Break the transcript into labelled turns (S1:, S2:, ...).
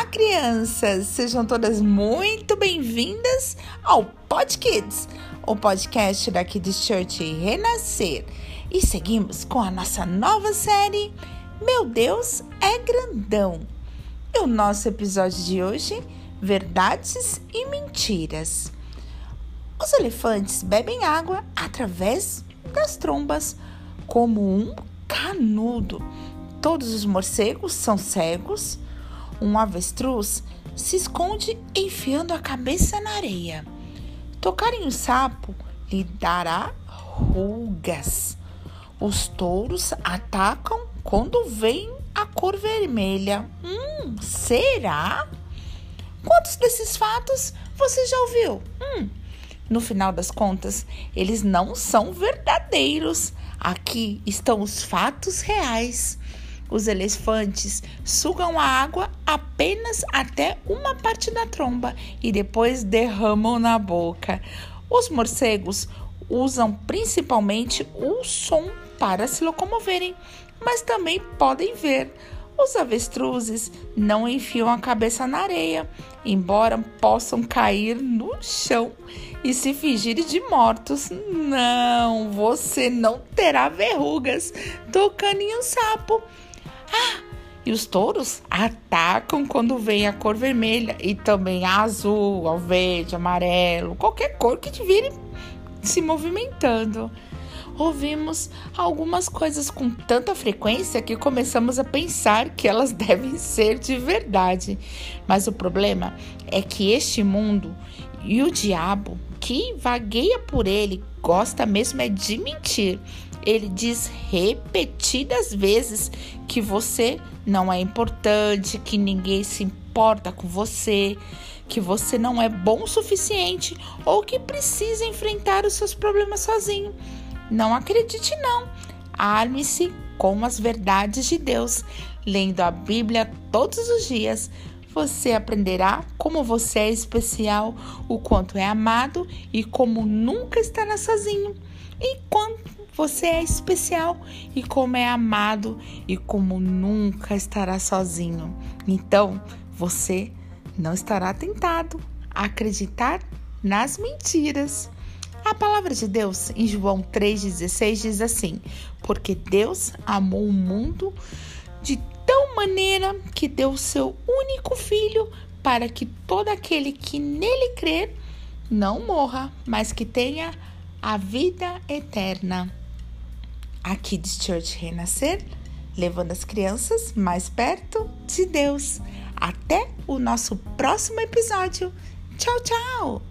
S1: Olá, crianças! Sejam todas muito bem-vindas ao Pod Kids, o podcast da Kids Church Renascer. E seguimos com a nossa nova série Meu Deus é Grandão. E o nosso episódio de hoje, Verdades e Mentiras. Os elefantes bebem água através das trombas, como um canudo. Todos os morcegos são cegos um avestruz se esconde enfiando a cabeça na areia. Tocar em um sapo lhe dará rugas. Os touros atacam quando vem a cor vermelha. Hum, será? Quantos desses fatos você já ouviu? Hum, no final das contas, eles não são verdadeiros. Aqui estão os fatos reais. Os elefantes sugam a água apenas até uma parte da tromba e depois derramam na boca. Os morcegos usam principalmente o som para se locomoverem, mas também podem ver. Os avestruzes não enfiam a cabeça na areia, embora possam cair no chão e se fingirem de mortos. Não, você não terá verrugas tocando em um sapo. E os touros atacam quando vem a cor vermelha e também azul, ao verde, amarelo, qualquer cor que te vire se movimentando. Ouvimos algumas coisas com tanta frequência que começamos a pensar que elas devem ser de verdade. Mas o problema é que este mundo e o diabo que vagueia por ele gosta mesmo é de mentir. Ele diz repetidas vezes que você não é importante, que ninguém se importa com você, que você não é bom o suficiente ou que precisa enfrentar os seus problemas sozinho. Não acredite não. Arme-se com as verdades de Deus, lendo a Bíblia todos os dias. Você aprenderá como você é especial, o quanto é amado e como nunca estará sozinho. E quanto você é especial e como é amado e como nunca estará sozinho. Então, você não estará tentado a acreditar nas mentiras. A palavra de Deus em João 3,16 diz assim: Porque Deus amou o mundo de tal maneira que deu o seu único filho para que todo aquele que nele crer não morra, mas que tenha a vida eterna a Kids Church Renascer, levando as crianças mais perto de Deus. Até o nosso próximo episódio. Tchau, tchau!